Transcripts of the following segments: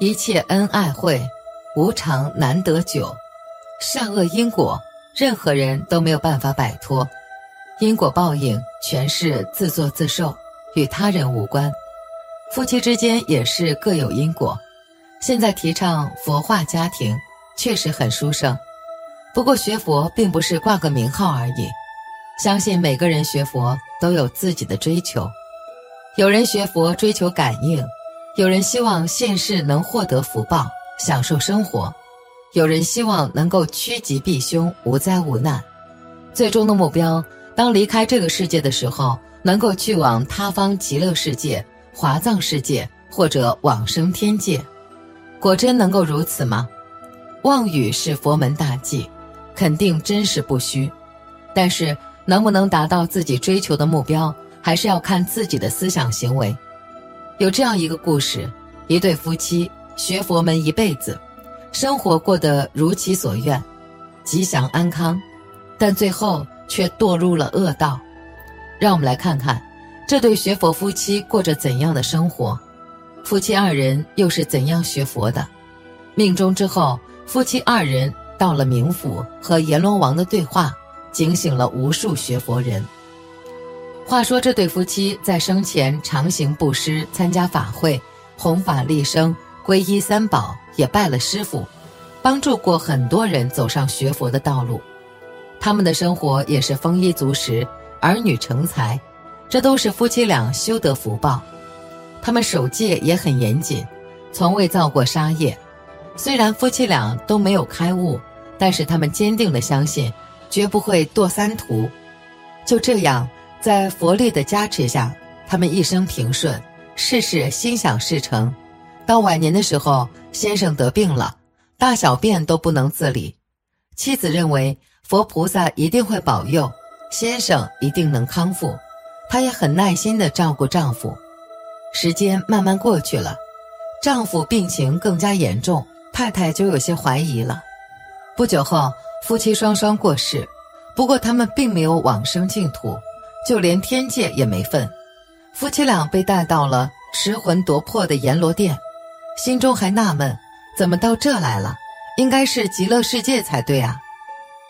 一切恩爱会，无常难得久。善恶因果，任何人都没有办法摆脱。因果报应全是自作自受，与他人无关。夫妻之间也是各有因果。现在提倡佛化家庭，确实很殊胜。不过学佛并不是挂个名号而已。相信每个人学佛都有自己的追求。有人学佛追求感应，有人希望现世能获得福报，享受生活；有人希望能够趋吉避凶，无灾无难。最终的目标，当离开这个世界的时候，能够去往他方极乐世界、华藏世界或者往生天界。果真能够如此吗？妄语是佛门大忌，肯定真实不虚。但是能不能达到自己追求的目标，还是要看自己的思想行为。有这样一个故事：一对夫妻学佛门一辈子，生活过得如其所愿，吉祥安康，但最后却堕入了恶道。让我们来看看这对学佛夫妻过着怎样的生活。夫妻二人又是怎样学佛的？命中之后，夫妻二人到了冥府，和阎罗王的对话，警醒了无数学佛人。话说这对夫妻在生前常行布施，参加法会，弘法利生，皈依三宝，也拜了师傅，帮助过很多人走上学佛的道路。他们的生活也是丰衣足食，儿女成才，这都是夫妻俩修得福报。他们守戒也很严谨，从未造过杀业。虽然夫妻俩都没有开悟，但是他们坚定地相信，绝不会堕三途。就这样，在佛力的加持下，他们一生平顺，事事心想事成。到晚年的时候，先生得病了，大小便都不能自理。妻子认为佛菩萨一定会保佑先生，一定能康复。她也很耐心地照顾丈夫。时间慢慢过去了，丈夫病情更加严重，太太就有些怀疑了。不久后，夫妻双双过世，不过他们并没有往生净土，就连天界也没份。夫妻俩被带到了失魂夺魄的阎罗殿，心中还纳闷：怎么到这来了？应该是极乐世界才对啊！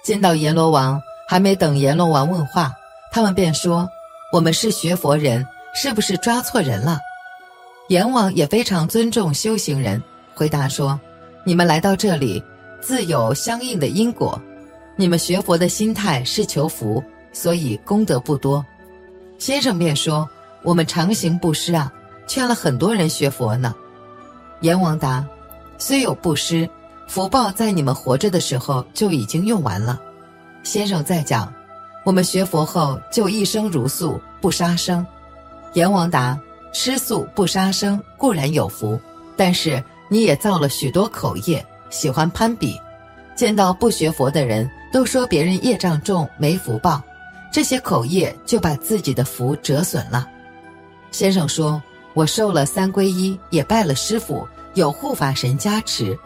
见到阎罗王，还没等阎罗王问话，他们便说：“我们是学佛人，是不是抓错人了？”阎王也非常尊重修行人，回答说：“你们来到这里，自有相应的因果。你们学佛的心态是求福，所以功德不多。”先生便说：“我们常行布施啊，劝了很多人学佛呢。”阎王答：“虽有布施，福报在你们活着的时候就已经用完了。”先生再讲：“我们学佛后就一生如素，不杀生。”阎王答。吃素不杀生固然有福，但是你也造了许多口业，喜欢攀比，见到不学佛的人都说别人业障重没福报，这些口业就把自己的福折损了。先生说：“我受了三皈依，也拜了师傅，有护法神加持。”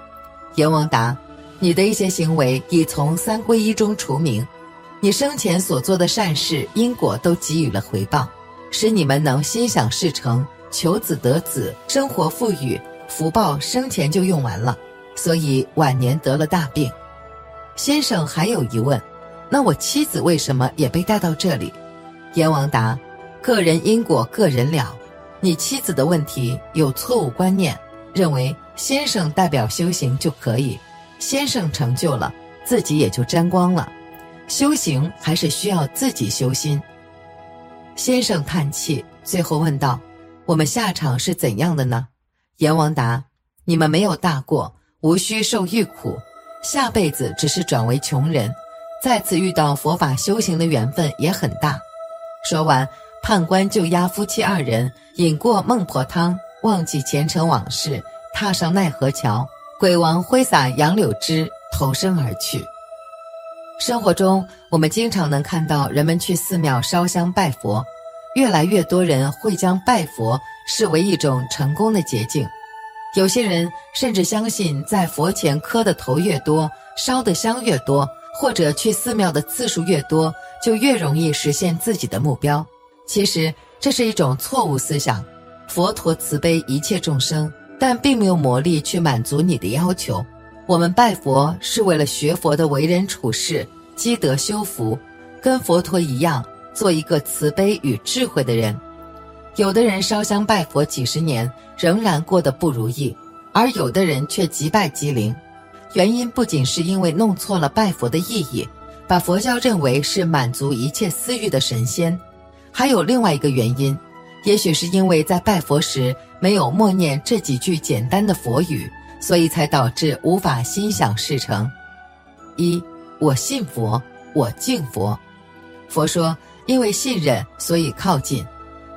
阎王答：“你的一些行为已从三皈依中除名，你生前所做的善事因果都给予了回报。”使你们能心想事成，求子得子，生活富裕，福报生前就用完了，所以晚年得了大病。先生还有疑问，那我妻子为什么也被带到这里？阎王答：个人因果个人了。你妻子的问题有错误观念，认为先生代表修行就可以，先生成就了，自己也就沾光了。修行还是需要自己修心。先生叹气，最后问道：“我们下场是怎样的呢？”阎王答：“你们没有大过，无需受欲苦，下辈子只是转为穷人，再次遇到佛法修行的缘分也很大。”说完，判官就押夫妻二人饮过孟婆汤，忘记前尘往事，踏上奈何桥，鬼王挥洒杨柳枝，投身而去。生活中，我们经常能看到人们去寺庙烧香拜佛，越来越多人会将拜佛视为一种成功的捷径。有些人甚至相信，在佛前磕的头越多，烧的香越多，或者去寺庙的次数越多，就越容易实现自己的目标。其实，这是一种错误思想。佛陀慈悲一切众生，但并没有魔力去满足你的要求。我们拜佛是为了学佛的为人处事、积德修福，跟佛陀一样，做一个慈悲与智慧的人。有的人烧香拜佛几十年，仍然过得不如意，而有的人却即拜即灵。原因不仅是因为弄错了拜佛的意义，把佛教认为是满足一切私欲的神仙，还有另外一个原因，也许是因为在拜佛时没有默念这几句简单的佛语，所以才导致无法心想事成。一，我信佛，我敬佛。佛说，因为信任，所以靠近。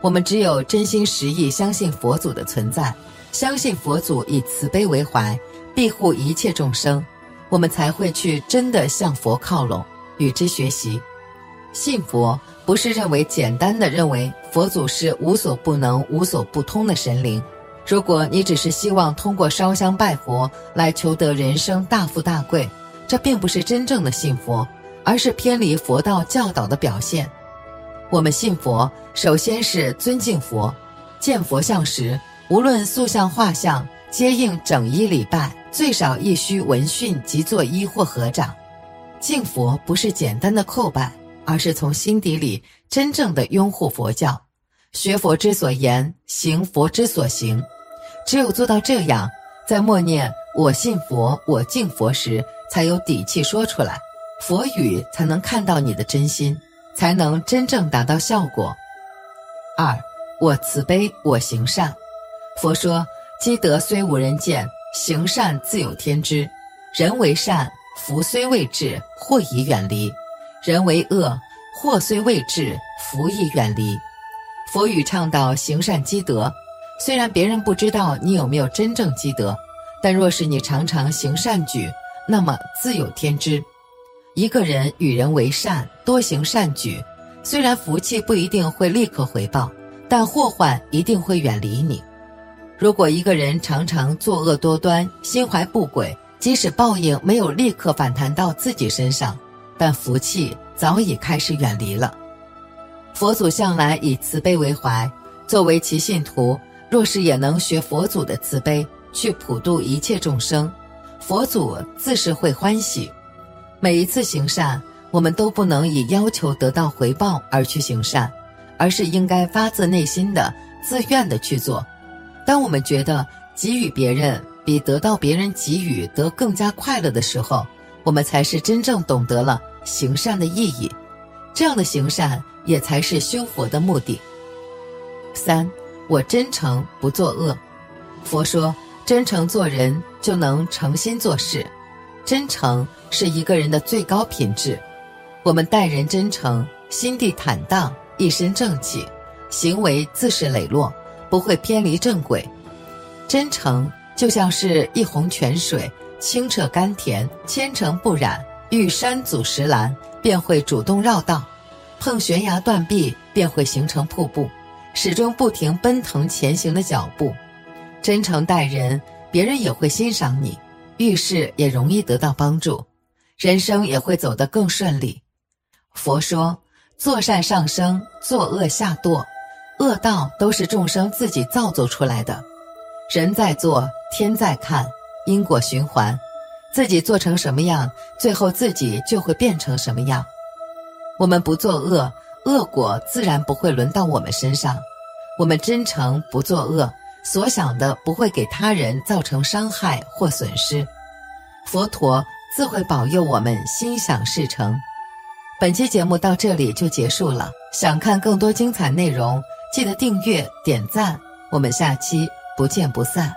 我们只有真心实意相信佛祖的存在，相信佛祖以慈悲为怀，庇护一切众生，我们才会去真的向佛靠拢，与之学习。信佛不是认为简单的认为佛祖是无所不能、无所不通的神灵。如果你只是希望通过烧香拜佛来求得人生大富大贵，这并不是真正的信佛，而是偏离佛道教导的表现。我们信佛，首先是尊敬佛，见佛像时，无论塑像画像，皆应整衣礼拜，最少亦需闻讯即作揖或合掌。敬佛不是简单的叩拜，而是从心底里真正的拥护佛教，学佛之所言，行佛之所行。只有做到这样，在默念“我信佛，我敬佛”时，才有底气说出来，佛语才能看到你的真心。才能真正达到效果。二，我慈悲，我行善。佛说，积德虽无人见，行善自有天知。人为善，福虽未至，祸已远离；人为恶，祸虽未至，福已远离。佛语倡导行善积德，虽然别人不知道你有没有真正积德，但若是你常常行善举，那么自有天知。一个人与人为善，多行善举，虽然福气不一定会立刻回报，但祸患一定会远离你。如果一个人常常作恶多端，心怀不轨，即使报应没有立刻反弹到自己身上，但福气早已开始远离了。佛祖向来以慈悲为怀，作为其信徒，若是也能学佛祖的慈悲，去普度一切众生，佛祖自是会欢喜。每一次行善，我们都不能以要求得到回报而去行善，而是应该发自内心的、自愿的去做。当我们觉得给予别人比得到别人给予得更加快乐的时候，我们才是真正懂得了行善的意义。这样的行善也才是修佛的目的。三，我真诚不作恶。佛说，真诚做人就能诚心做事。真诚是一个人的最高品质。我们待人真诚，心地坦荡，一身正气，行为自是磊落，不会偏离正轨。真诚就像是一泓泉水，清澈甘甜，千尘不染。遇山阻石拦，便会主动绕道；碰悬崖断壁，便会形成瀑布，始终不停奔腾前行的脚步。真诚待人，别人也会欣赏你。遇事也容易得到帮助，人生也会走得更顺利。佛说：做善上升，作恶下堕，恶道都是众生自己造作出来的。人在做，天在看，因果循环，自己做成什么样，最后自己就会变成什么样。我们不作恶，恶果自然不会轮到我们身上。我们真诚不作恶。所想的不会给他人造成伤害或损失，佛陀自会保佑我们心想事成。本期节目到这里就结束了，想看更多精彩内容，记得订阅点赞，我们下期不见不散。